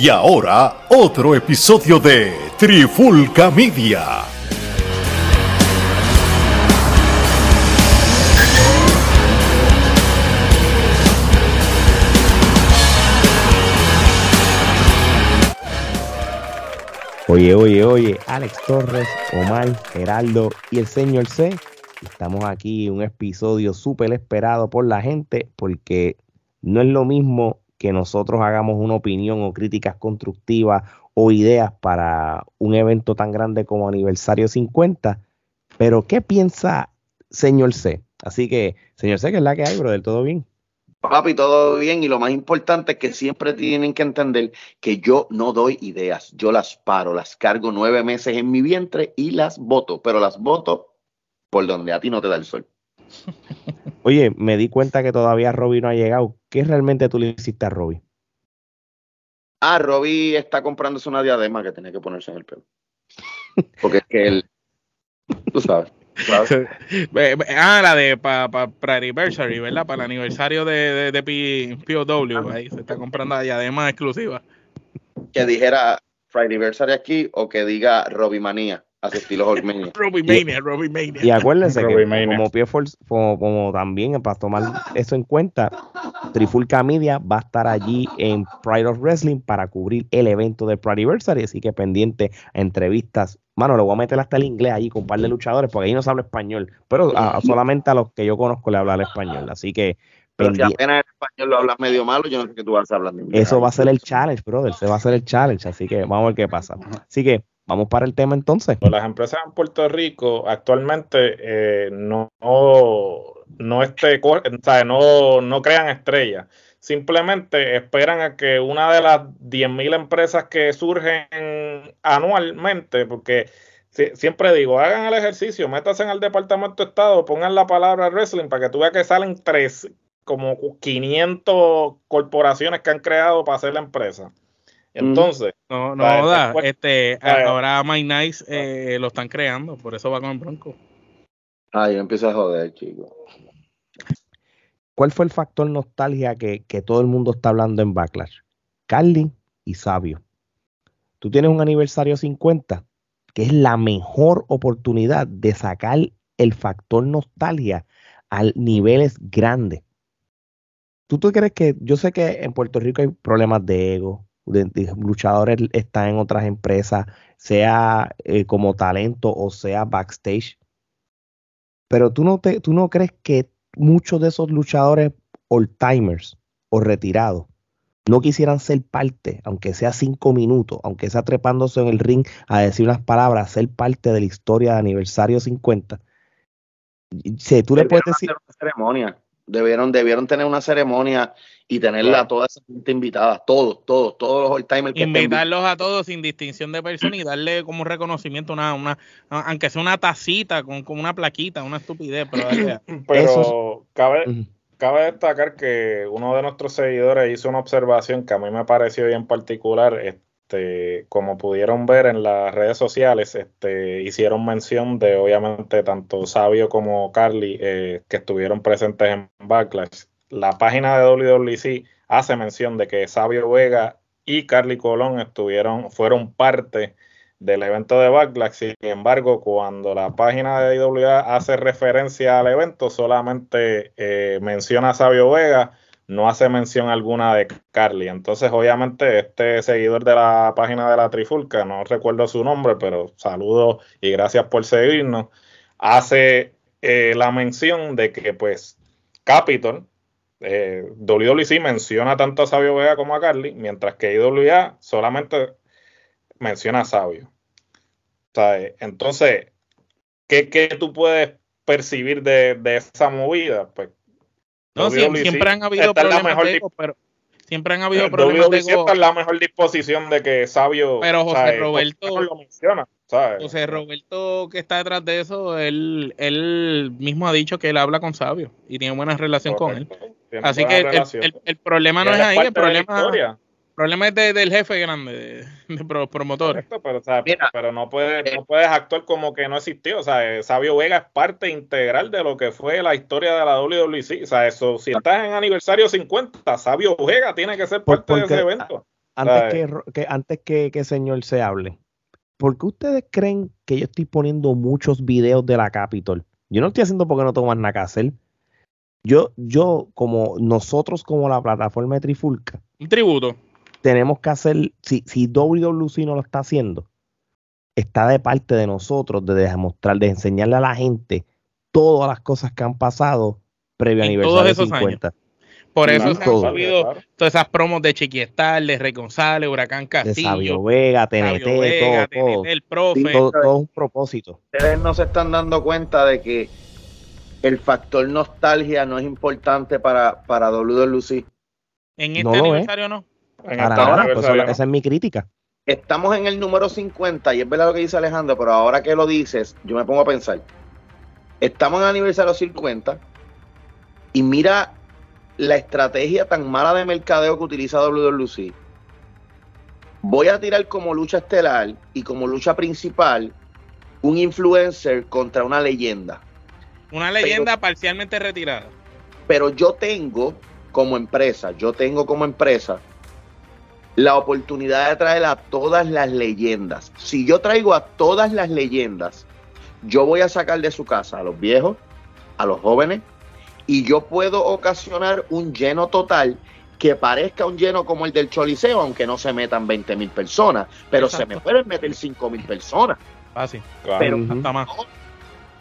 Y ahora, otro episodio de Trifulca Media. Oye, oye, oye, Alex Torres, Omar, Geraldo y el señor C. Estamos aquí un episodio súper esperado por la gente porque no es lo mismo que nosotros hagamos una opinión o críticas constructivas o ideas para un evento tan grande como aniversario 50. Pero, ¿qué piensa señor C? Así que, señor C, ¿qué es la que hay, brother? ¿Todo bien? Papi, todo bien y lo más importante es que siempre tienen que entender que yo no doy ideas, yo las paro, las cargo nueve meses en mi vientre y las voto, pero las voto por donde a ti no te da el sol. Oye, me di cuenta que todavía Robbie no ha llegado. ¿Qué realmente tú le hiciste a Robbie? Ah, Robbie está comprándose una diadema que tiene que ponerse en el pelo. Porque es que él, tú sabes. ah, la de para pa, anniversary, ¿verdad? Para el aniversario de, de, POW. Ahí se está comprando la diadema exclusiva. Que dijera Anniversary aquí o que diga Robbie Manía a su estilo Hulkmania. Robbie Mania, Robbie Mania. Y acuérdense que como, pie como, como, también para tomar eso en cuenta, Trifulca Media va a estar allí en Pride of Wrestling para cubrir el evento de Pride Anniversary, así que pendiente a entrevistas. Mano, lo voy a meter hasta el inglés allí con un par de luchadores, porque ahí no se habla español, pero solamente a los que yo conozco le habla el español, así que pero si apenas el español lo hablas medio malo, yo no sé qué tú vas a hablar. Eso va a ser el challenge, brother. Se va a ser el challenge. Así que vamos a ver qué pasa. Así que Vamos para el tema entonces. Las empresas en Puerto Rico actualmente eh, no, no, este, no, no crean estrellas. Simplemente esperan a que una de las 10.000 empresas que surgen anualmente, porque siempre digo, hagan el ejercicio, métanse en el Departamento de Estado, pongan la palabra wrestling para que tú veas que salen tres, como 500 corporaciones que han creado para hacer la empresa. Entonces, no, no, da, este, ahora My Nice eh, lo están creando, por eso va con el Bronco. Ah, yo empiezo a joder, chico. ¿Cuál fue el factor nostalgia que, que todo el mundo está hablando en Backlash? Carlin y Sabio. Tú tienes un aniversario 50, que es la mejor oportunidad de sacar el factor nostalgia a niveles grandes. ¿Tú, ¿Tú crees que, yo sé que en Puerto Rico hay problemas de ego, luchadores están en otras empresas, sea eh, como talento o sea backstage. Pero tú no, te, tú no crees que muchos de esos luchadores old timers o retirados no quisieran ser parte, aunque sea cinco minutos, aunque sea trepándose en el ring a decir unas palabras, ser parte de la historia de aniversario 50. Sí, tú le puedes decir. Una ceremonia. Debieron, debieron tener una ceremonia y tenerla a toda esa gente invitada, todos, todos, todos los old timers. Invitarlos a todos sin distinción de persona y darle como un reconocimiento, una, una, aunque sea una tacita con, con una plaquita, una estupidez. Pero, pero cabe, cabe destacar que uno de nuestros seguidores hizo una observación que a mí me pareció bien particular. Este, como pudieron ver en las redes sociales, este, hicieron mención de obviamente tanto Sabio como Carly eh, que estuvieron presentes en Backlash. La página de WWC hace mención de que Sabio Vega y Carly Colón estuvieron, fueron parte del evento de Backlash. Sin embargo, cuando la página de IWA hace referencia al evento, solamente eh, menciona a Sabio Vega no hace mención alguna de Carly. Entonces, obviamente, este seguidor de la página de la Trifulca, no recuerdo su nombre, pero saludo y gracias por seguirnos, hace eh, la mención de que, pues, Capitol, eh, WWC menciona tanto a Sabio Vega como a Carly, mientras que IWA solamente menciona a Sabio. entonces, ¿qué, tú puedes percibir de, de esa movida? Pues no, siempre, han habido problemas de pero siempre han habido problemas de ego. la mejor disposición de que Sabio. Pero José Roberto. Lo menciona, José Roberto, que está detrás de eso, él, él mismo ha dicho que él habla con Sabio y tiene buena relación con él. Así que el, el, problema no es ahí, el problema problema es del jefe grande, de, promotor. pero, no, puedes, no puedes actuar como que no existió. O sea, eh, Sabio Vega es parte integral de lo que fue la historia de la WWC. O sea, eso, si estás en aniversario 50, Sabio Vega tiene que ser parte de ese evento. antes, que, antes que, que señor se hable, ¿por qué ustedes creen que yo estoy poniendo muchos videos de la Capitol? Yo no estoy haciendo porque no tengo más nada que hacer. Yo, yo, como nosotros, como la plataforma de Trifulca, un tributo. Tenemos que hacer, si, si WWC no lo está haciendo, está de parte de nosotros de demostrar, de enseñarle a la gente todas las cosas que han pasado previo a aniversario 50. Por eso se han subido todas esas promos de Chiquiestal, de Rey González, Huracán Castillo. De Sabio Vega, TNT, todo, todo. el profe. todo, todo un propósito. Ustedes no se están dando cuenta de que el factor nostalgia no es importante para, para WWC. En este aniversario no. Para nada, pues, esa es mi crítica. Estamos en el número 50 y es verdad lo que dice Alejandro, pero ahora que lo dices, yo me pongo a pensar. Estamos en el aniversario 50 y mira la estrategia tan mala de mercadeo que utiliza WWC. Voy a tirar como lucha estelar y como lucha principal un influencer contra una leyenda. Una leyenda parcialmente retirada. Pero yo tengo como empresa, yo tengo como empresa la oportunidad de traer a todas las leyendas. Si yo traigo a todas las leyendas, yo voy a sacar de su casa a los viejos, a los jóvenes, y yo puedo ocasionar un lleno total que parezca un lleno como el del Choliseo, aunque no se metan 20 mil personas, pero se me pueden meter 5 mil personas. Fácil. Pero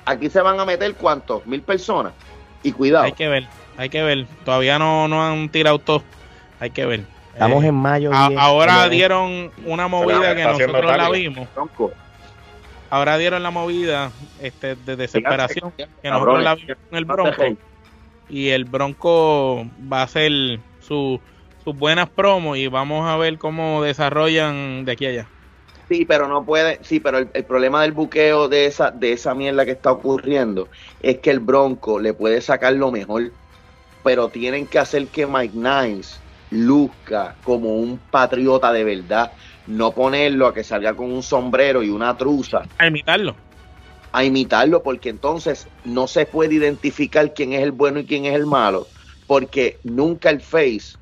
aquí se van a meter cuántos, mil personas. Y cuidado. Hay que ver, hay que ver. Todavía no, no han tirado todo. Hay que ver. Estamos en mayo. ahora dieron una movida que nosotros la vimos. Ahora dieron la movida este, de desesperación que nosotros la vimos en el Bronco y el Bronco va a hacer sus buenas promos y vamos a ver cómo desarrollan de aquí a allá. Sí, pero no puede, sí, pero el, problema del buqueo de esa, de esa mierda que está ocurriendo es que el Bronco le puede sacar lo mejor, pero tienen que hacer que Mike Nice luzca como un patriota de verdad, no ponerlo a que salga con un sombrero y una truza. A imitarlo a imitarlo, porque entonces no se puede identificar quién es el bueno y quién es el malo, porque nunca el face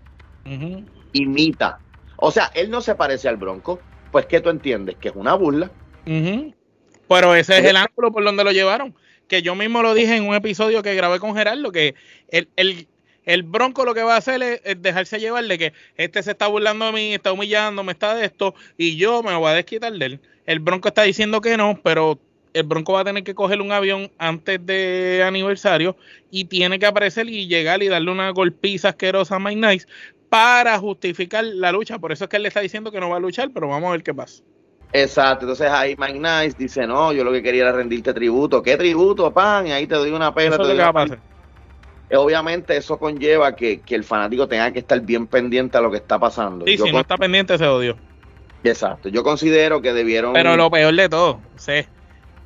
imita. O sea, él no se parece al Bronco, pues que tú entiendes que es una burla. Pero ese es el ángulo por donde lo llevaron. Que yo mismo lo dije en un episodio que grabé con Gerardo, que el, el, el Bronco lo que va a hacer es, dejarse llevar de que este se está burlando de mí, está humillando, me está de esto, y yo me voy a desquitar de él. El Bronco está diciendo que no, pero el Bronco va a tener que coger un avión antes de aniversario y tiene que aparecer y llegar y darle una golpiza asquerosa a Mike Nice para justificar la lucha. Por eso es que él le está diciendo que no va a luchar, pero vamos a ver qué pasa. Exacto, entonces ahí Mike Nice dice, no, yo lo que quería era rendirte tributo. ¿Qué tributo, pan? Y ahí te doy una pena. Obviamente eso conlleva que, el fanático tenga que estar bien pendiente a lo que está pasando. Sí, si no está pendiente se odió. Exacto, yo considero que debieron... Pero lo peor de todo, sí,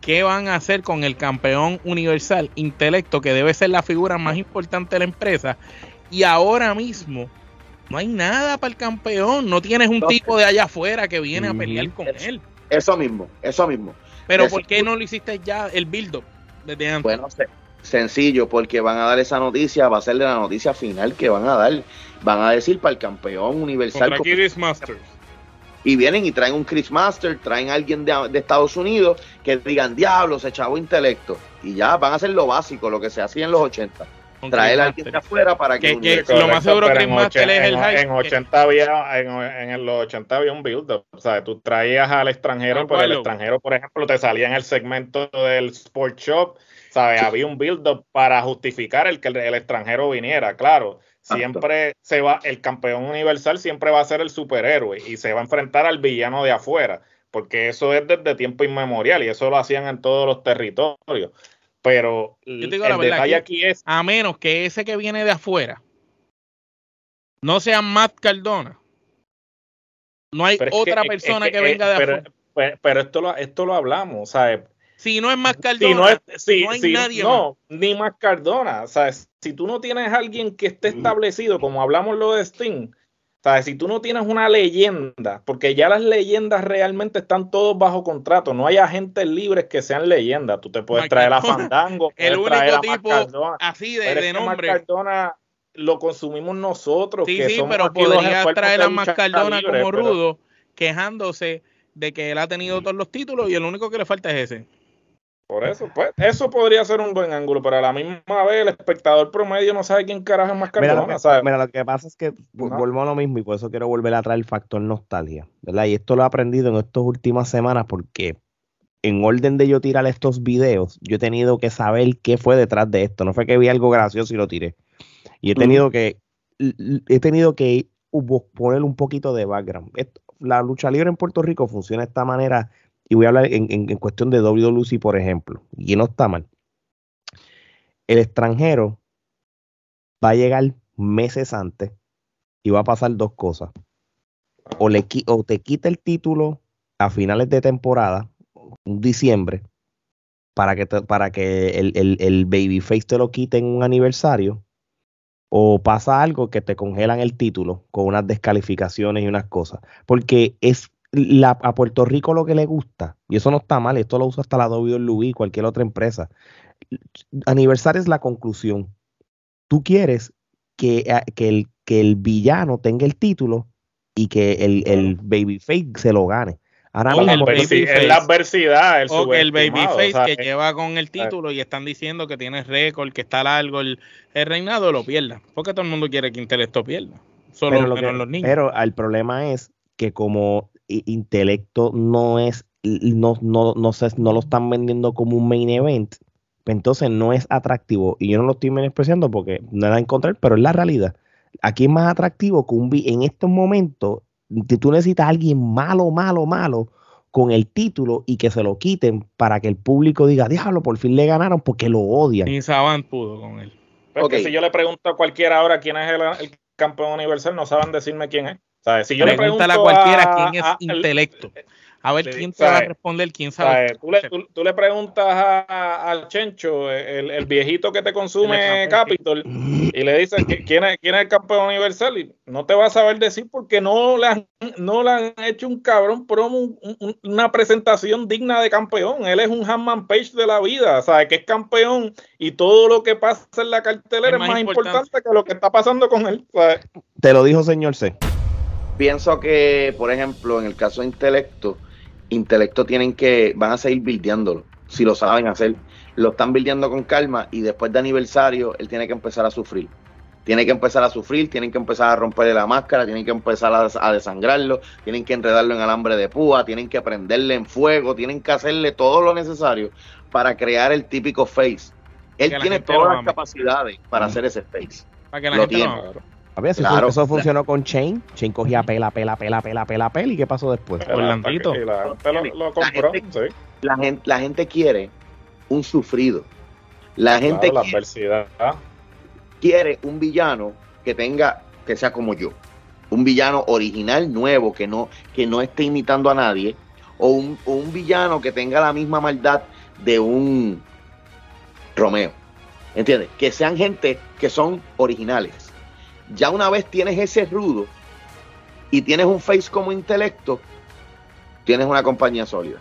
¿Qué van a hacer con el campeón universal intelecto, que debe ser la figura más importante de la empresa? Y ahora mismo no hay nada para el campeón. No tienes un tipo de allá afuera que viene a pelear con él. Eso mismo, eso mismo. Pero ¿por qué no lo hiciste ya el build desde antes? Bueno, sencillo, porque van a dar esa noticia, va a ser de la noticia final que van a dar. Van a decir para el campeón universal. Contra Masters y vienen y traen un Chris Master, traen a alguien de, Estados Unidos que digan, diablo, se echaba intelecto. Y ya van a hacer lo básico, lo que se hacía en los 80. traer a alguien de afuera para que... lo más seguro Chris Master es el high. En, 80 había, en, los 80 había un build O sea, tú traías al extranjero, pero el extranjero, por ejemplo, te salía en el segmento del Sport Shop. ¿Sabes? Había un build-up para justificar el que el extranjero viniera, claro Siempre se va, el campeón universal siempre va a ser el superhéroe y se va a enfrentar al villano de afuera, porque eso es desde tiempo inmemorial y eso lo hacían en todos los territorios. Pero el detalle aquí es. A menos que ese que viene de afuera no sea Matt Cardona. No hay otra persona que, venga de pero, afuera. Pero, esto lo, esto lo hablamos, ¿sabes? Si no es más Cardona, si no, hay nadie no, ni más Cardona. O sea, si tú no tienes a alguien que esté establecido, como hablamos lo de Sting, o si tú no tienes una leyenda, porque ya las leyendas realmente están todos bajo contrato, no hay agentes libres que sean leyendas. Tú te puedes traer a Fandango, el único tipo así de, nombre. Cardona lo consumimos nosotros. Sí, sí, pero podría traer a Mascardona como rudo quejándose de que él ha tenido todos los títulos y el único que le falta es ese. Por eso, pues, eso podría ser un buen ángulo, pero a la misma vez el espectador promedio no sabe quién carajo es más mira, lo que, mira, lo que pasa es que vuelvo a lo mismo y por eso quiero volver a traer el factor nostalgia, ¿verdad? Y esto lo he aprendido en estas últimas semanas porque en orden de yo tirar estos videos, yo he tenido que saber qué fue detrás de esto. No fue que vi algo gracioso y lo tiré. Y he tenido que he tenido que poner un poquito de background. la lucha libre en Puerto Rico funciona de esta manera y voy a hablar en, cuestión de WWE, por ejemplo, y no está mal. El extranjero va a llegar meses antes y va a pasar dos cosas. O, le, o te quita el título a finales de temporada, diciembre, para que, para que el, el, el babyface te lo quite en un aniversario, o pasa algo que te congelan el título con unas descalificaciones y unas cosas. Porque es a Puerto Rico lo que le gusta, y eso no está mal, esto lo usa hasta la WWE y cualquier otra empresa. Aniversario es la conclusión. Tú quieres que, eh, que, el, que el villano tenga el título y que el, el babyface se lo gane. Ahora mismo, es la adversidad. El, el babyface que lleva con el título y están diciendo que tiene récord, que está largo el, reinado, lo pierda. Porque todo el mundo quiere que Intelecto pierda. Solo los niños. Pero el problema es que como intelecto no es, no, no, no, se, no lo están vendiendo como un main event, pues entonces no es atractivo. Y yo no lo estoy menospreciando porque nada en encontrar, pero es la realidad. Aquí es más atractivo que un en estos momentos, tú necesitas a alguien malo, malo, malo con el título y que se lo quiten para que el público diga, déjalo, por fin le ganaron porque lo odian. Ni Saban pudo con él. Porque si yo le pregunto a cualquiera ahora quién es el campeón universal, no saben decirme quién es. Si yo le pregunto a cualquiera quién es intelecto. A ver quién te va a responder, quién sabe. Tú le, tú, le preguntas al Chencho, el, viejito que te consume Capitol, y le dices quién es, quién es el campeón universal, y no te va a saber decir porque no le han, no le han hecho un cabrón promo, una presentación digna de campeón. Él es un Hanman Page de la vida, ¿sabes? Que es campeón y todo lo que pasa en la cartelera es más, importante. que lo que está pasando con él. Te lo dijo señor C pienso que, por ejemplo, en el caso de intelecto, intelecto tienen que, van a seguir bildeándolo, si lo saben hacer. Lo están bildeando con calma y después de aniversario, él tiene que empezar a sufrir. Tiene que empezar a sufrir, tienen que empezar a romperle la máscara, tienen que empezar a, desangrarlo, tienen que enredarlo en alambre de púa, tienen que prenderle en fuego, tienen que hacerle todo lo necesario para crear el típico face. Él tiene todas las capacidades para hacer ese face. Para que la lo tiene. A ver, si eso, funcionó con Chain, Chain cogía pela, pela, pela, pela, pela, pela, ¿y qué pasó después? Orlandito. La, lo, compró, la, gente, la gente quiere un sufrido. La gente la quiere, quiere un villano que tenga, que sea como yo. Un villano original, nuevo, que no, que no esté imitando a nadie. O un, o un villano que tenga la misma maldad de un Romeo. ¿Entiendes? Que sean gente que son originales ya una vez tienes ese rudo y tienes un face como intelecto, tienes una compañía sólida.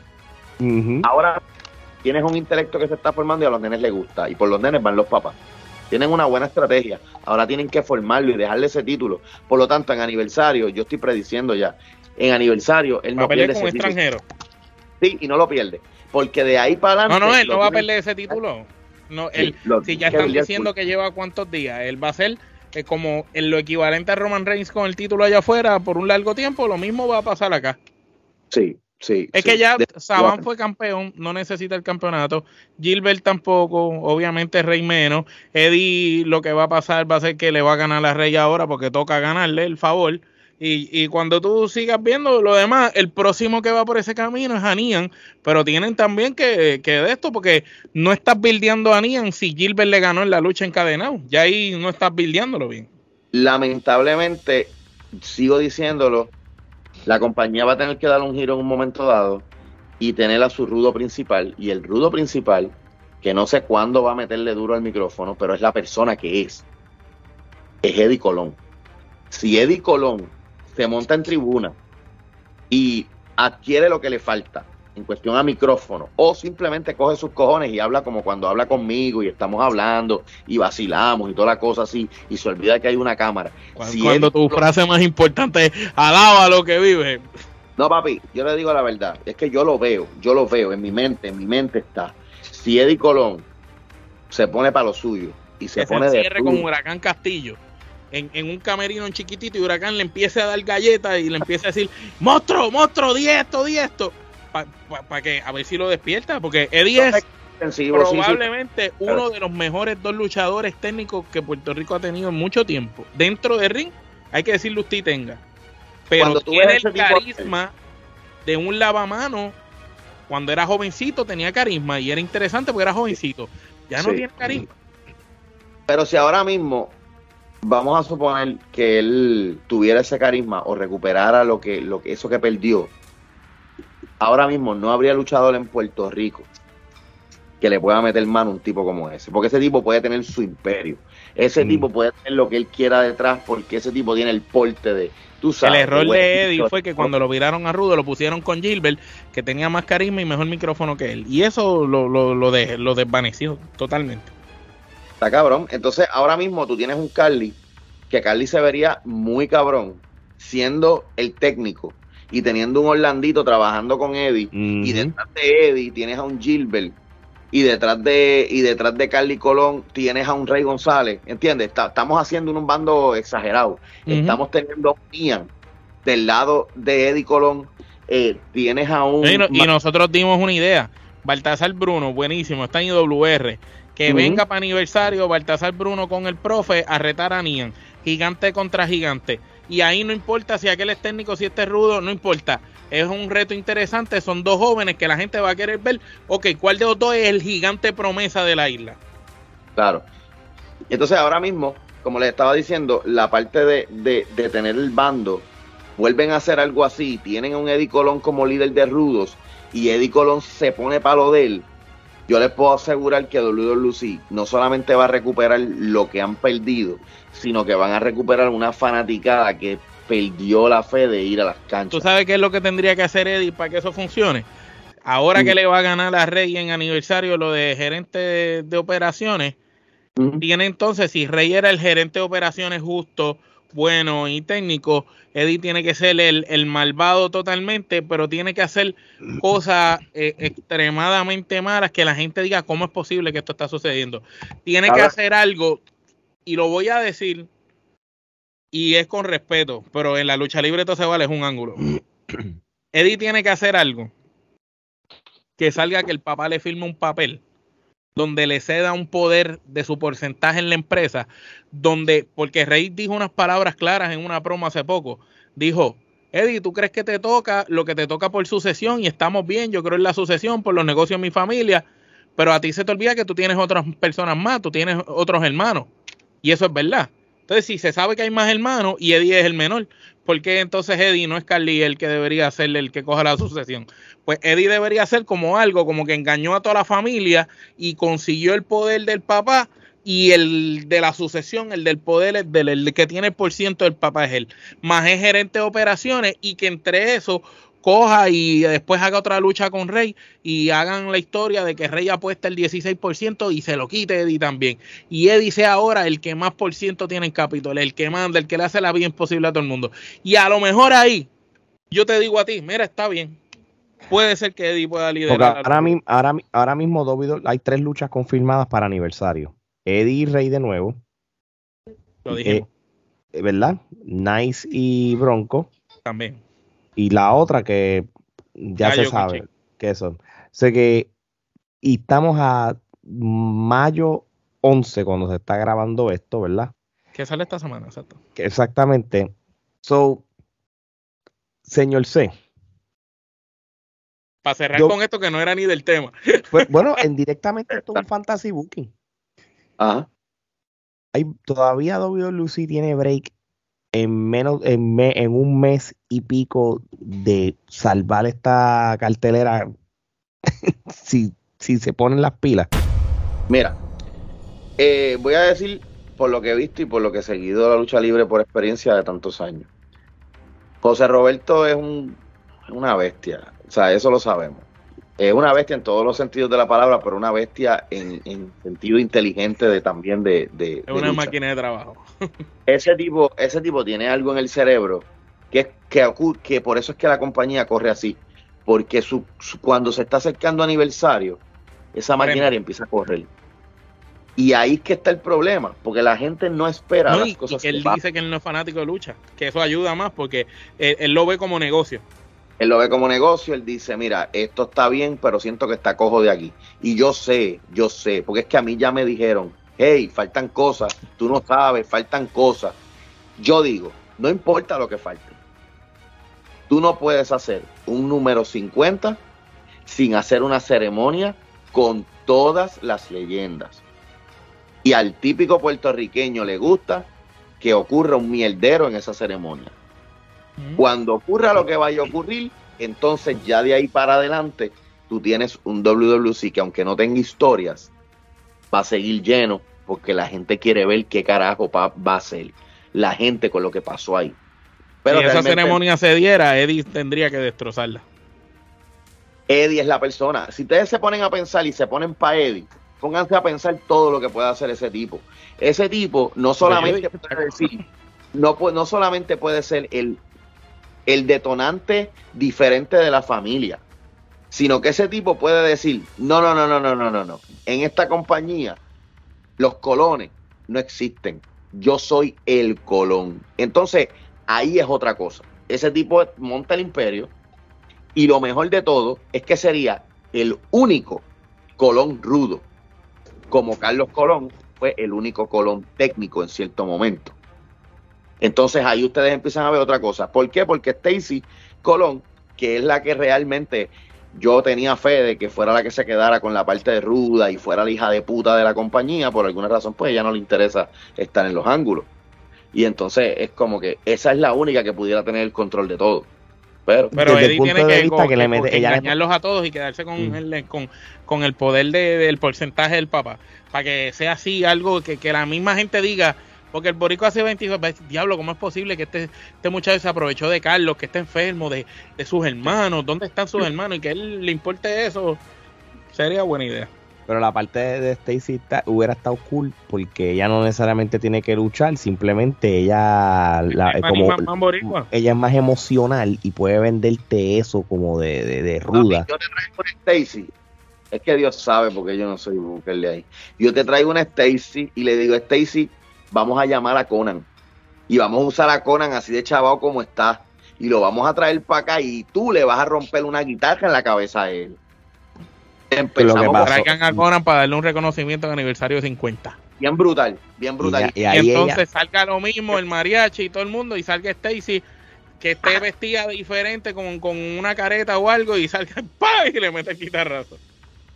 Ahora tienes un intelecto que se está formando y a los nenes les gusta. Y por los nenes van los papás. Tienen una buena estrategia. Ahora tienen que formarlo y dejarle ese título. Por lo tanto, en aniversario, yo estoy prediciendo ya. En aniversario, él no pierde ese extranjero. Sí, y no lo pierde. Porque de ahí para adelante. No, no, él no va a perder ese título. No, él, si ya están diciendo que lleva cuántos días, él va a ser es como en lo equivalente a Roman Reigns con el título allá afuera por un largo tiempo, lo mismo va a pasar acá. Sí, sí. Es que ya Saban fue campeón, no necesita el campeonato. Gilbert tampoco, obviamente Rey menos. Eddie lo que va a pasar va a ser que le va a ganar a Rey ahora porque toca ganarle el favor. Y, cuando tú sigas viendo lo demás, el próximo que va por ese camino es Anian, pero tienen también que, que de esto, porque no estás bildeando a Anian si Gilbert le ganó en la lucha encadenado. Ya ahí no estás bildeándolo bien. Lamentablemente, sigo diciéndolo, la compañía va a tener que dar un giro en un momento dado y tener a su rudo principal. Y el rudo principal, que no sé cuándo va a meterle duro al micrófono, pero es la persona que es, es Eddie Colón. Si Eddie Colón se monta en tribuna y adquiere lo que le falta en cuestión a micrófono, o simplemente coge sus cojones y habla como cuando habla conmigo y estamos hablando y vacilamos y toda la cosa así, y se olvida que hay una cámara. Cuando, tu frase más importante es alaba lo que vive. No, papi, yo le digo la verdad, es que yo lo veo, yo lo veo en mi mente, en mi mente está. Si Eddie Colón se pone para lo suyo y se pone de con Huracán Castillo en, un camerino en chiquitito y Huracán le empiece a dar galletas y le empieza a decir, monstruo, monstruo, di esto, di esto, para que a ver si lo despierta, porque Eddie es probablemente uno de los mejores dos luchadores técnicos que Puerto Rico ha tenido en mucho tiempo. Dentro de ring, hay que decirle usted tenga. Pero tiene el carisma de un lavamano. Cuando era jovencito tenía carisma y era interesante porque era jovencito. Ya no tiene carisma. Pero si ahora mismo vamos a suponer que él tuviera ese carisma o recuperara lo que, lo que eso que perdió, ahora mismo no habría luchador en Puerto Rico que le pueda meter mano a un tipo como ese, porque ese tipo puede tener su imperio, ese mm. tipo puede tener lo que él quiera detrás, porque ese tipo tiene el porte de, el error de Eddie fue que cuando lo viraron a Rudo lo pusieron con Gilbert, que tenía más carisma y mejor micrófono que él. Y eso lo, lo, lo, lo desvaneció totalmente. Está cabrón. Entonces, ahora mismo tú tienes un Carly, que Carly se vería muy cabrón, siendo el técnico y teniendo un Orlandito trabajando con Eddie. Y detrás de Eddie tienes a un Gilbert y detrás de y detrás de Carly Colón tienes a un Rey González, ¿entiendes? estamos haciendo un bando exagerado. Estamos teniendo a un Ian del lado de Eddie Colón. Eh, tienes a un... Y, nosotros dimos una idea. Baltasar Bruno, buenísimo, está en IWR. Que venga para aniversario Baltasar Bruno con el profe a retar a Nian. Gigante contra gigante. Y ahí no importa si aquel es técnico, si este es rudo, no importa es un reto interesante. Son dos jóvenes que la gente va a querer ver. Ok, ¿cuál de los dos es el gigante promesa de la isla? Claro. Y entonces ahora mismo, como les estaba diciendo, la parte de, de, tener el bando, vuelven a hacer algo así. Tienen a un Eddie Colón como líder de rudos y Eddie Colón se pone palo de él. Yo les puedo asegurar que Lucy no solamente va a recuperar lo que han perdido, sino que van a recuperar una fanaticada que perdió la fe de ir a las canchas. ¿Tú sabes qué es lo que tendría que hacer Eddie para que eso funcione? Ahora que le va a ganar a Rey en aniversario lo de gerente de, operaciones, tiene entonces, si Rey era el gerente de operaciones justo, bueno y técnico, Eddie tiene que ser el, malvado totalmente, pero tiene que hacer cosas eh, extremadamente malas que la gente diga cómo es posible que esto está sucediendo. Tiene que hacer algo, y lo voy a decir, y es con respeto, pero en la lucha libre todo se vale, es un ángulo. Eddie tiene que hacer algo que salga que el papá le firme un papel donde le ceda un poder de su porcentaje en la empresa, donde, porque Rey dijo unas palabras claras en una promo hace poco, dijo, Eddie, ¿tú crees que te toca lo que te toca por sucesión y estamos bien? Yo creo en la sucesión por los negocios de mi familia, pero a ti se te olvida que tú tienes otras personas más, tú tienes otros hermanos. Y eso es verdad. Entonces, si se sabe que hay más hermanos y Eddie es el menor, ¿por qué entonces Eddie no es Carly el que debería ser el que coja la sucesión? Pues Eddie debería ser como algo, como que engañó a toda la familia y consiguió el poder del papá y el de la sucesión, el del poder, el, del, el que tiene el por ciento del papá es él. Más es gerente de operaciones y que entre eso coja y después haga otra lucha con Rey y hagan la historia de que Rey apuesta el 16% y se lo quite Eddie también. Y Eddie sea ahora el que más por ciento tiene en Capitol, el que manda, el que le hace la vida imposible a todo el mundo. Y a lo mejor ahí, yo te digo a ti, mira, está bien. Puede ser que Eddie pueda liderar. Ahora, ahora, mismo, hay tres luchas confirmadas para aniversario. Eddie y Rey de nuevo. Lo dijimos. Eh, ¿Verdad? Nice y Bronco. También y la otra que ya se sabe que son. Sé que y estamos a mayo 11 cuando se está grabando esto, ¿verdad? Que sale esta semana, exacto. exactamente. So, señor C. Para cerrar con esto que no era ni del tema. Pues, bueno, indirectamente esto es un fantasy booking. Ajá. Hay, todavía Lucy tiene break en menos en, un mes y pico de salvar esta cartelera si, si se ponen las pilas? Mira, eh, voy a decir por lo que he visto y por lo que he seguido la lucha libre por experiencia de tantos años. José Roberto es un, una bestia, o sea, eso lo sabemos. Es una bestia en todos los sentidos de la palabra, pero una bestia en, sentido inteligente de también de, es una máquina de trabajo. ese tipo, ese tipo tiene algo en el cerebro que, que, que por eso es que la compañía corre así, porque su, cuando se está acercando aniversario, esa maquinaria empieza a correr. Y ahí es que está el problema, porque la gente no espera las cosas. Y que él dice que él no es fanático de lucha, que eso ayuda más porque él lo ve como negocio él lo ve como negocio, él dice, mira, esto está bien, pero siento que está cojo de aquí. Y yo sé, yo sé, porque es que a mí ya me dijeron, hey, faltan cosas, tú no sabes, faltan cosas. Yo digo, no importa lo que falte. Tú no puedes hacer un número 50 sin hacer una ceremonia con todas las leyendas. Y al típico puertorriqueño le gusta que ocurra un mierdero en esa ceremonia. Cuando ocurra lo que vaya a ocurrir, entonces ya de ahí para adelante, tú tienes un WWC que aunque no tenga historias, va a seguir lleno porque la gente quiere ver qué carajo va a ser la gente con lo que pasó ahí. Pero si esa ceremonia se diera, Eddie tendría que destrozarla. Eddie es la persona. Si ustedes se ponen a pensar y se ponen para Eddie, pónganse a pensar todo lo que puede hacer ese tipo. Ese tipo no solamente puede decir, no, no solamente puede ser el el detonante diferente de la familia, sino que ese tipo puede decir, no, no, no, no, no, no, no, no, en esta compañía los colones no existen, yo soy el colón. Entonces, ahí es otra cosa. Ese tipo monta el imperio y lo mejor de todo es que sería el único colón rudo, como Carlos Colón fue el único colón técnico en cierto momento. Entonces ahí ustedes empiezan a ver otra cosa. ¿Por qué? Porque Stacy Colón, que es la que realmente yo tenía fe de que fuera la que se quedara con la parte de ruda y fuera la hija de puta de la compañía, por alguna razón, pues ella no le interesa estar en los ángulos. Y entonces es como que esa es la única que pudiera tener el control de todo. Pero, pero Eddie tiene que, engañarlos a todos y quedarse con, mm. el, con, el poder del porcentaje del papá. Para que sea así algo que, que la misma gente diga, porque el Borico hace 22, diablo, ¿cómo es posible que este, este muchacho se aprovechó de Carlos, que está enfermo, de, sus hermanos? ¿Dónde están sus hermanos? Y que él le importe eso, sería buena idea. Pero la parte de Stacy hubiera estado cool porque ella no necesariamente tiene que luchar, simplemente ella, como, ella es más emocional y puede venderte eso como de, de, ruda. Yo te traigo una Stacy, es que Dios sabe porque yo no soy de ahí. Yo te traigo una Stacy y le digo, Stacy, vamos a llamar a Conan y vamos a usar a Conan así de chavao como está y lo vamos a traer para acá y tú le vas a romper una guitarra en la cabeza a él. Empezamos lo que traigan a Conan para darle un reconocimiento en aniversario 50. Bien brutal, bien brutal. Y, entonces salga lo mismo el mariachi y todo el mundo y salga Stacy que esté vestida diferente con, con, una careta o algo y salga ¡pah! y le mete el guitarrazo.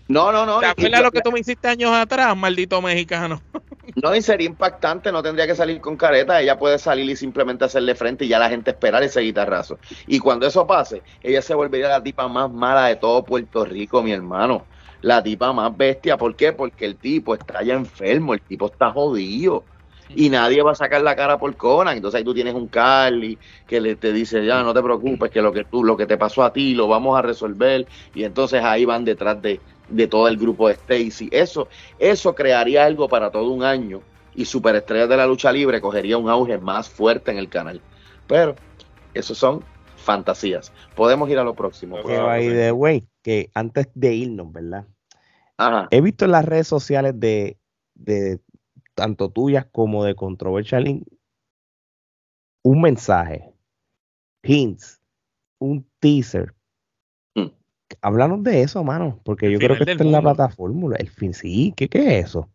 No, no, no. ¿Te acuerdas lo que tú me hiciste años atrás, maldito mexicano? No, y sería impactante, no tendría que salir con careta, ella puede salir y simplemente hacerle frente y ya la gente esperar ese guitarrazo. Y cuando eso pase, ella se volvería la tipa más mala de todo Puerto Rico, mi hermano. La tipa más bestia, ¿por qué? Porque el tipo está ya enfermo, el tipo está jodido. Y nadie va a sacar la cara por Conan. Entonces ahí tú tienes un Carly que le, te dice, ya no te preocupes, que lo que tú, lo que te pasó a ti, lo vamos a resolver. Y entonces ahí van detrás de, de todo el grupo de Stacy. Eso, eso crearía algo para todo un año y Superestrellas de la Lucha Libre cogería un auge más fuerte en el canal. Pero eso son fantasías. Podemos ir a lo próximo. de way, que antes de irnos, ¿verdad? He visto en las redes sociales de, de tanto tuyas como de Controversial un mensaje, hints, un teaser Háblanos de eso, mano, porque yo creo que esta es la plataforma. El fin, sí, ¿qué, qué es eso?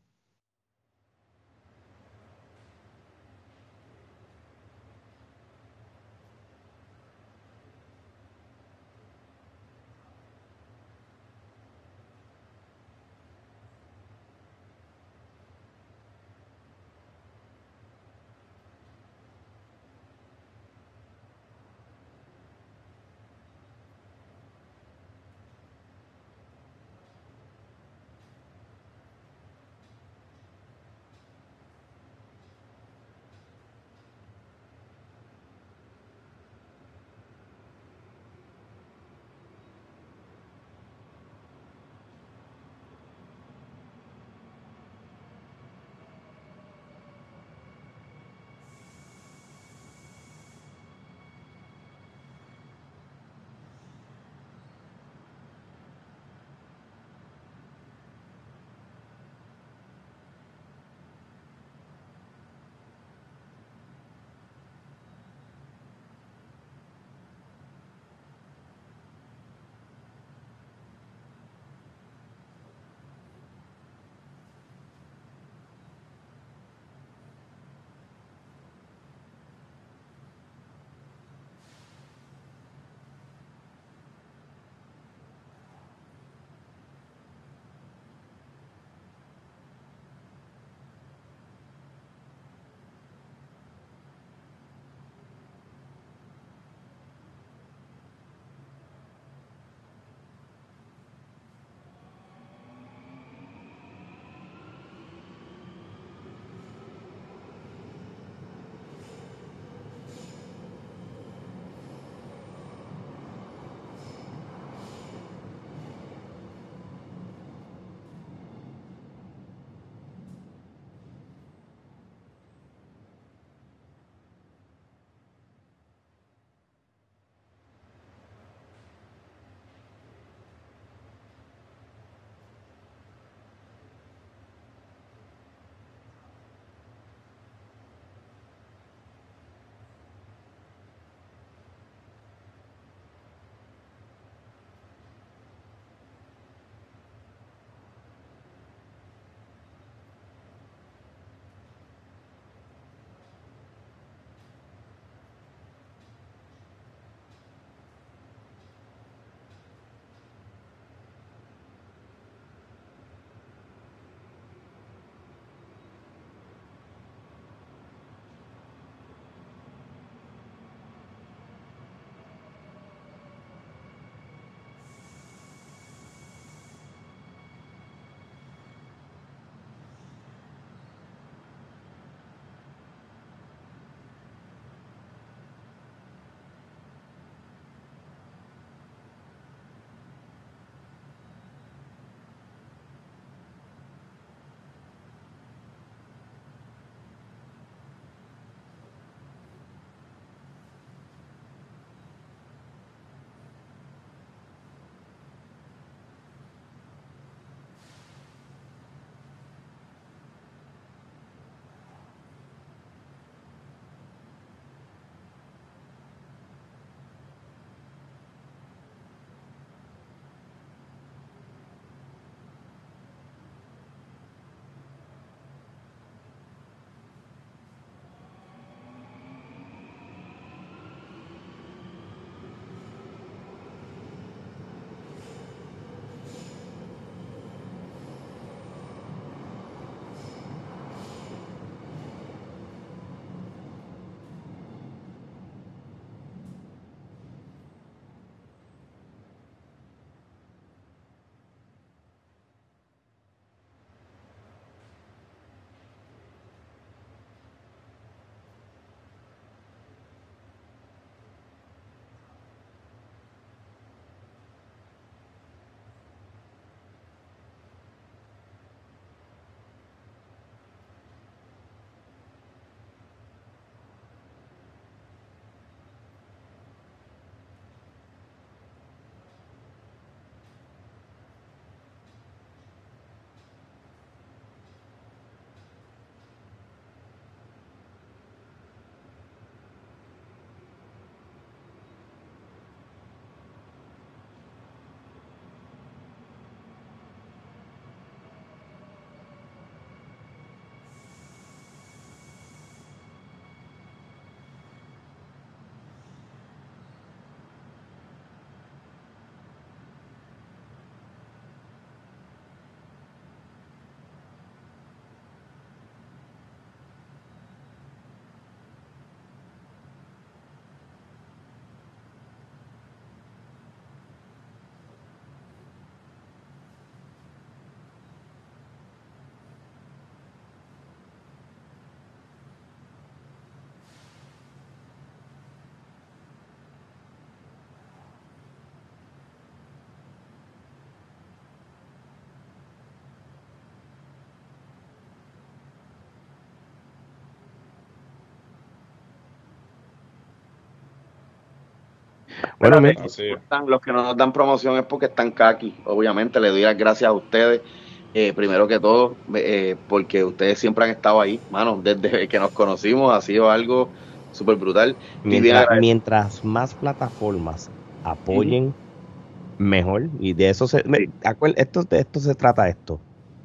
Bueno, los que no nos dan promoción es porque están kaki. Obviamente, le doy las gracias a ustedes. Eh, primero que todo, eh, porque ustedes siempre han estado ahí, mano, desde que nos conocimos ha sido algo súper brutal. Mientras, más plataformas apoyen, mejor. Y de eso se, esto, de esto se trata esto,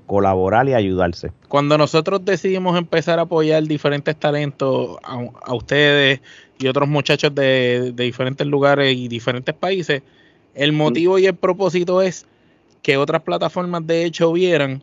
colaborar y ayudarse. Cuando nosotros decidimos empezar a apoyar diferentes talentos a, ustedes y otros muchachos de, de, diferentes lugares y diferentes países, el motivo y el propósito es que otras plataformas de hecho vieran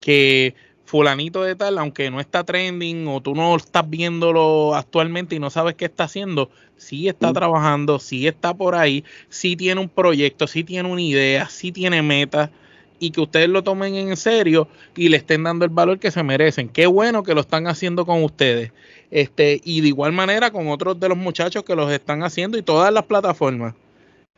que fulanito de tal, aunque no está trending o tú no estás viéndolo actualmente y no sabes qué está haciendo, sí está trabajando, sí está por ahí, sí tiene un proyecto, sí tiene una idea, sí tiene metas y que ustedes lo tomen en serio y le estén dando el valor que se merecen. Qué bueno que lo están haciendo con ustedes. Este, y de igual manera con otros de los muchachos que los están haciendo y todas las plataformas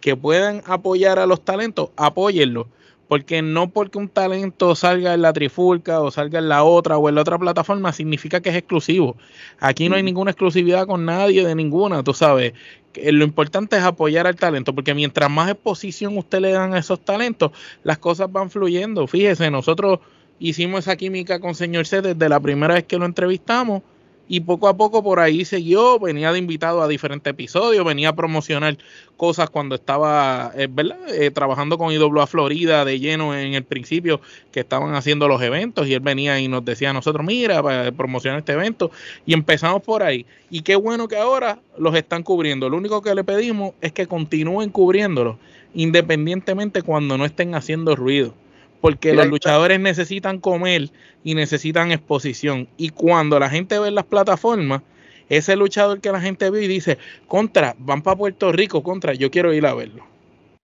que puedan apoyar a los talentos, apóyenlos porque no porque un talento salga en la trifulca o salga en la otra o en la otra plataforma significa que es exclusivo. Aquí no hay ninguna exclusividad con nadie de ninguna, tú sabes. Lo importante es apoyar al talento, porque mientras más exposición usted le dan a esos talentos, las cosas van fluyendo. Fíjese, nosotros hicimos esa química con señor C desde la primera vez que lo entrevistamos y poco a poco por ahí siguió, venía de invitado a diferentes episodios, venía a promocionar cosas cuando estaba eh, ¿verdad? Eh, trabajando con IWA Florida de lleno en el principio que estaban haciendo los eventos y él venía y nos decía a nosotros, mira, para promocionar este evento y empezamos por ahí. Y qué bueno que ahora los están cubriendo. Lo único que le pedimos es que continúen cubriéndolos independientemente cuando no estén haciendo ruido porque los luchadores necesitan comer y necesitan exposición. Y cuando la gente ve las plataformas, ese luchador que la gente ve y dice, contra, van para Puerto Rico, contra, yo quiero ir a verlo.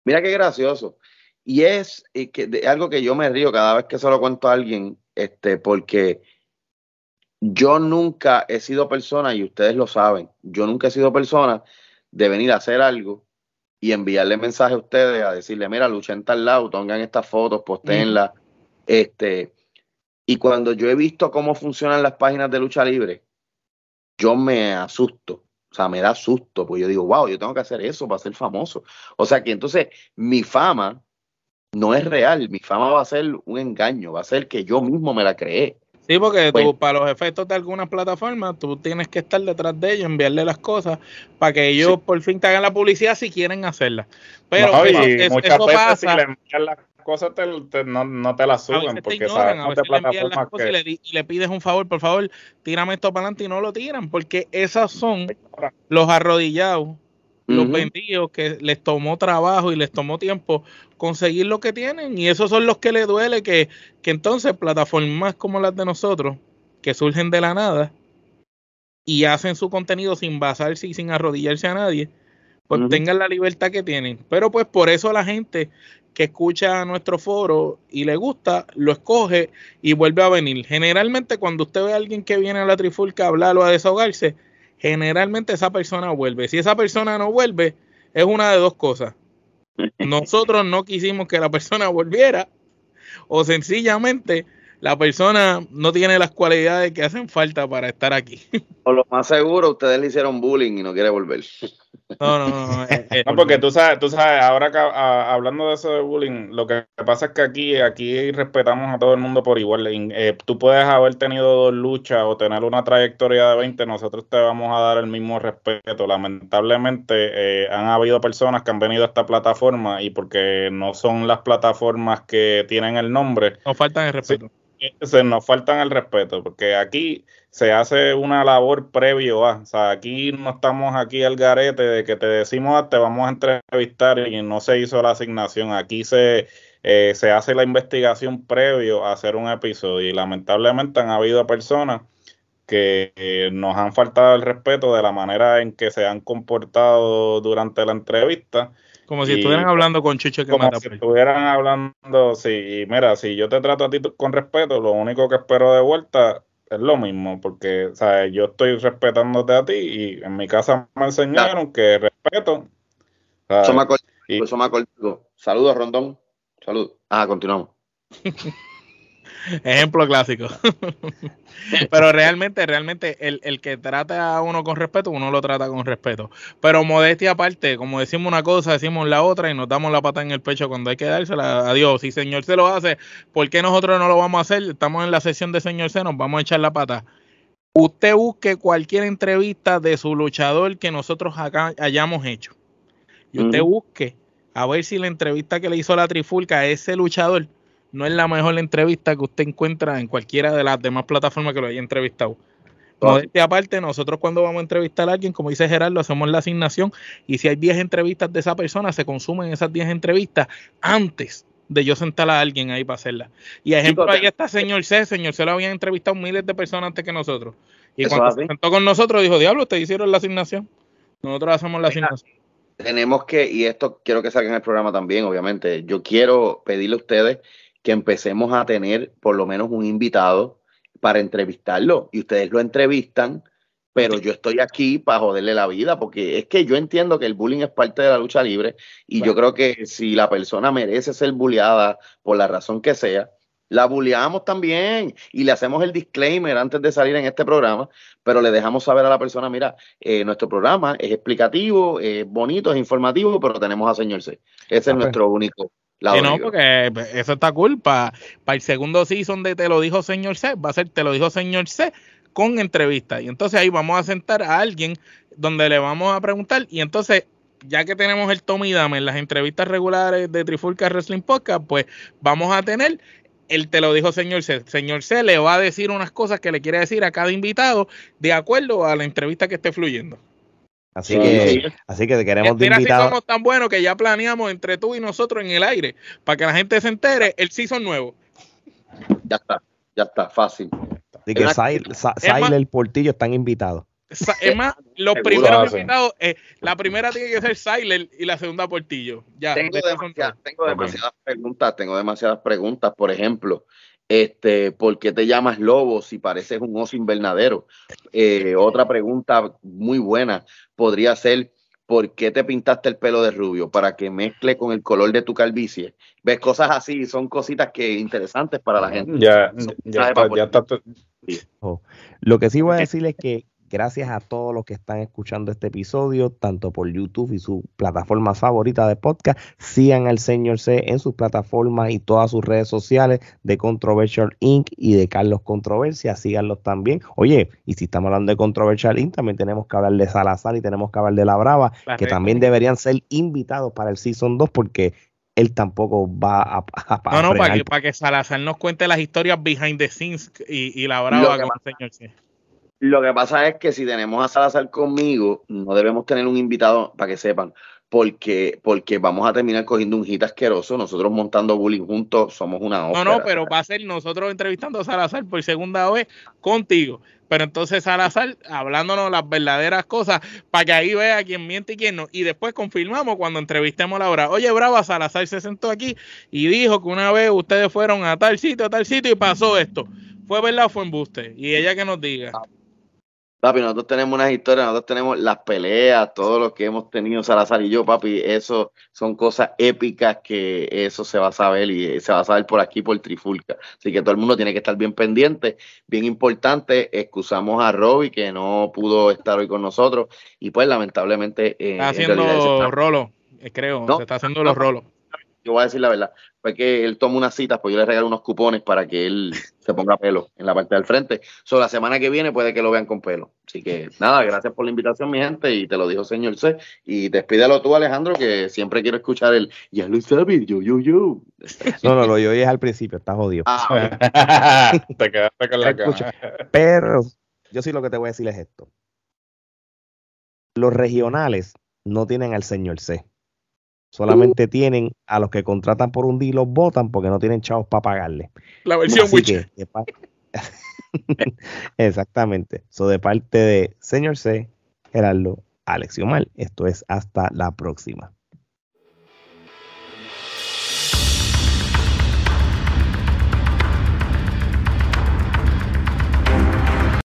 Mira qué gracioso. Y es que, algo que yo me río cada vez que se lo cuento a alguien, este, porque yo nunca he sido persona, y ustedes lo saben, yo nunca he sido persona de venir a hacer algo y enviarle mensaje a ustedes a decirle, mira, lucha en tal lado, pongan estas fotos, postéenlas. Este, y cuando yo he visto cómo funcionan las páginas de lucha libre, yo me asusto. O sea, me da susto, porque yo digo, wow, yo tengo que hacer eso para ser famoso. O sea que entonces mi fama no es real, mi fama va a ser un engaño, va a ser que yo mismo me la creé. Sí, porque tú, para los efectos de algunas plataformas, tú tienes que estar detrás de ellos, enviarle las cosas para que ellos por fin te hagan la publicidad si quieren hacerla. Pero no, eso, muchas veces pasa. Si le envían las cosas, no, te las suben. porque te ignoran, a veces le envían las cosas y, le, pides un favor, por favor, tírame esto para adelante y no lo tiran, porque esas son los arrodillados los vendidos que les tomó trabajo y les tomó tiempo conseguir lo que tienen y esos son los que les duele que, que entonces plataformas como las de nosotros que surgen de la nada y hacen su contenido sin basarse y sin arrodillarse a nadie pues tengan la libertad que tienen. Pero pues por eso la gente que escucha nuestro foro y le gusta, lo escoge y vuelve a venir. Generalmente cuando usted ve a alguien que viene a la trifulca a hablar o a desahogarse, generalmente esa persona vuelve. Si esa persona no vuelve, es una de dos cosas. Nosotros no quisimos que la persona volviera o sencillamente la persona no tiene las cualidades que hacen falta para estar aquí. O lo más seguro, ustedes le hicieron bullying y no quiere volver. No, no, no. Eh, eh. no, porque tú sabes, tú sabes, ahora que, hablando de eso de bullying, lo que pasa es que aquí, aquí respetamos a todo el mundo por igual. Eh, tú puedes haber tenido dos luchas o tener una trayectoria de 20, nosotros te vamos a dar el mismo respeto. Lamentablemente han habido personas que han venido a esta plataforma y porque no son las plataformas que tienen el nombre. Nos faltan el respeto. se nos faltan el respeto, porque aquí se hace una labor previo a, o sea, aquí no estamos aquí al garete de que te decimos ah, te vamos a entrevistar y no se hizo la asignación, aquí se, eh, se hace la investigación previo a hacer un episodio y lamentablemente han habido personas que eh, nos han faltado el respeto de la manera en que se han comportado durante la entrevista. Como si estuvieran hablando con Chiche que Como si pues. estuvieran hablando, sí, y mira, si yo te trato a ti con respeto, lo único que espero de vuelta es lo mismo, porque ¿sabes? yo estoy respetándote a ti y en mi casa me enseñaron que respeto. Eso me, acuerdo, eso me acuerdo. Saludos, Rondón. Saludos. Ah, continuamos. Ejemplo clásico. Pero realmente, realmente, el, el, que trata a uno con respeto, uno lo trata con respeto. Pero modestia aparte, como decimos una cosa, decimos la otra y nos damos la pata en el pecho cuando hay que dársela. Adiós. Si Señor se lo hace, ¿por qué nosotros no lo vamos a hacer? Estamos en la sesión de Señor C, nos vamos a echar la pata. Usted busque cualquier entrevista de su luchador que nosotros acá hayamos hecho. Y usted busque a ver si la entrevista que le hizo la trifulca a ese luchador no es la mejor entrevista que usted encuentra en cualquiera de las demás plataformas que lo haya entrevistado. Modestia aparte, nosotros cuando vamos a entrevistar a alguien, como dice Gerardo, hacemos la asignación y si hay 10 entrevistas de esa persona, se consumen esas 10 entrevistas antes de yo sentar a alguien ahí para hacerla. Y ejemplo, ahí está señor C, señor C lo habían entrevistado miles de personas antes que nosotros. Y cuando se sentó con nosotros dijo, diablo, ustedes hicieron la asignación. Nosotros hacemos la asignación. Tenemos que, y esto quiero que salga en el programa también, obviamente, yo quiero pedirle a ustedes que empecemos a tener por lo menos un invitado para entrevistarlo. Y ustedes lo entrevistan, pero yo estoy aquí para joderle la vida, porque es que yo entiendo que el bullying es parte de la lucha libre y yo creo que si la persona merece ser bulleada por la razón que sea, la bulleamos también y le hacemos el disclaimer antes de salir en este programa, pero le dejamos saber a la persona, mira, eh, nuestro programa es explicativo, es bonito, es informativo, pero tenemos a señor C. Ese es nuestro único no, porque eso está cool. Para el segundo season de Te lo dijo señor C, va a ser Te lo dijo señor C con entrevista. Y entonces ahí vamos a sentar a alguien donde le vamos a preguntar. Y entonces, ya que tenemos el Tommy Dame en las entrevistas regulares de Trifulca Wrestling Podcast, pues vamos a tener el te lo dijo señor C. Señor C le va a decir unas cosas que le quiere decir a cada invitado de acuerdo a la entrevista que esté fluyendo. Así que, así que queremos Mira, de invitado. somos tan buenos que ya planeamos entre tú y nosotros en el aire para que la gente se entere el season nuevo. Ya está, ya está, fácil. Así que Sail, el Portillo están invitados. Es más, los primeros invitados, eh, la primera tiene que ser Siler y la segunda Portillo. Ya, tengo, tengo demasiadas preguntas, tengo demasiadas preguntas. Por ejemplo, este, ¿por qué te llamas lobo si pareces un oso invernadero? Eh, otra pregunta muy buena podría ser, ¿por qué te pintaste el pelo de rubio? Para que mezcle con el color de tu calvicie. ¿Ves? Cosas así, son cositas que interesantes para la gente. Ya, ya, está, ya está. Oh, lo que sí voy a decir es que Gracias a todos los que están escuchando este episodio, tanto por YouTube y su plataforma favorita de podcast. Sigan al señor C en sus plataformas y todas sus redes sociales de Controversial Inc. y de Carlos Controversia. Síganlos también. Oye, y si estamos hablando de Controversial Inc., también tenemos que hablar de Salazar y tenemos que hablar de La Brava, que también deberían ser invitados para el Season 2 porque él tampoco va a... no, no, para que, para que, Salazar nos cuente las historias behind the scenes y, La Brava con el señor C. Lo que pasa es que si tenemos a Salazar conmigo, no debemos tener un invitado para que sepan, porque, porque vamos a terminar cogiendo un hit asqueroso. Nosotros montando bullying juntos somos una ópera. No, no, pero va a ser nosotros entrevistando a Salazar por segunda vez contigo. Pero entonces Salazar hablándonos las verdaderas cosas para que ahí vea quién miente y quién no. Y después confirmamos cuando entrevistemos a la hora. Oye, Brava, Salazar se sentó aquí y dijo que una vez ustedes fueron a tal sitio, a tal sitio y pasó esto. ¿Fue verdad o fue embuste? Y ella que nos diga. Ah, Papi, nosotros tenemos unas historias, nosotros tenemos las peleas, todo lo que hemos tenido Salazar y yo, papi, eso son cosas épicas que eso se va a saber y se va a saber por aquí, por Trifulca. Así que todo el mundo tiene que estar bien pendiente, bien importante. Excusamos a Robbie que no pudo estar hoy con nosotros y pues lamentablemente... Eh, está haciendo rolo, eh, creo, se está haciendo los rolos yo voy a decir la verdad, fue que él toma unas citas, pues yo le regalo unos cupones para que él se ponga pelo en la parte del frente. So, la semana que viene puede que lo vean con pelo. Así que nada, gracias por la invitación, mi gente, y te lo dijo señor C. Y despídelo tú, Alejandro, que siempre quiero escuchar el ya lo sabes, yo, yo, yo. No, no, lo yo es al principio, está jodido. Ah, te quedaste con la cara. Pero yo sí lo que te voy a decir es esto. Los regionales no tienen al señor C Solamente tienen a los que contratan por un día y los votan porque no tienen chavos para pagarle. La versión Witcher. Exactamente. So, de parte de Señor C, Gerardo, Alex Omar. Esto es hasta la próxima.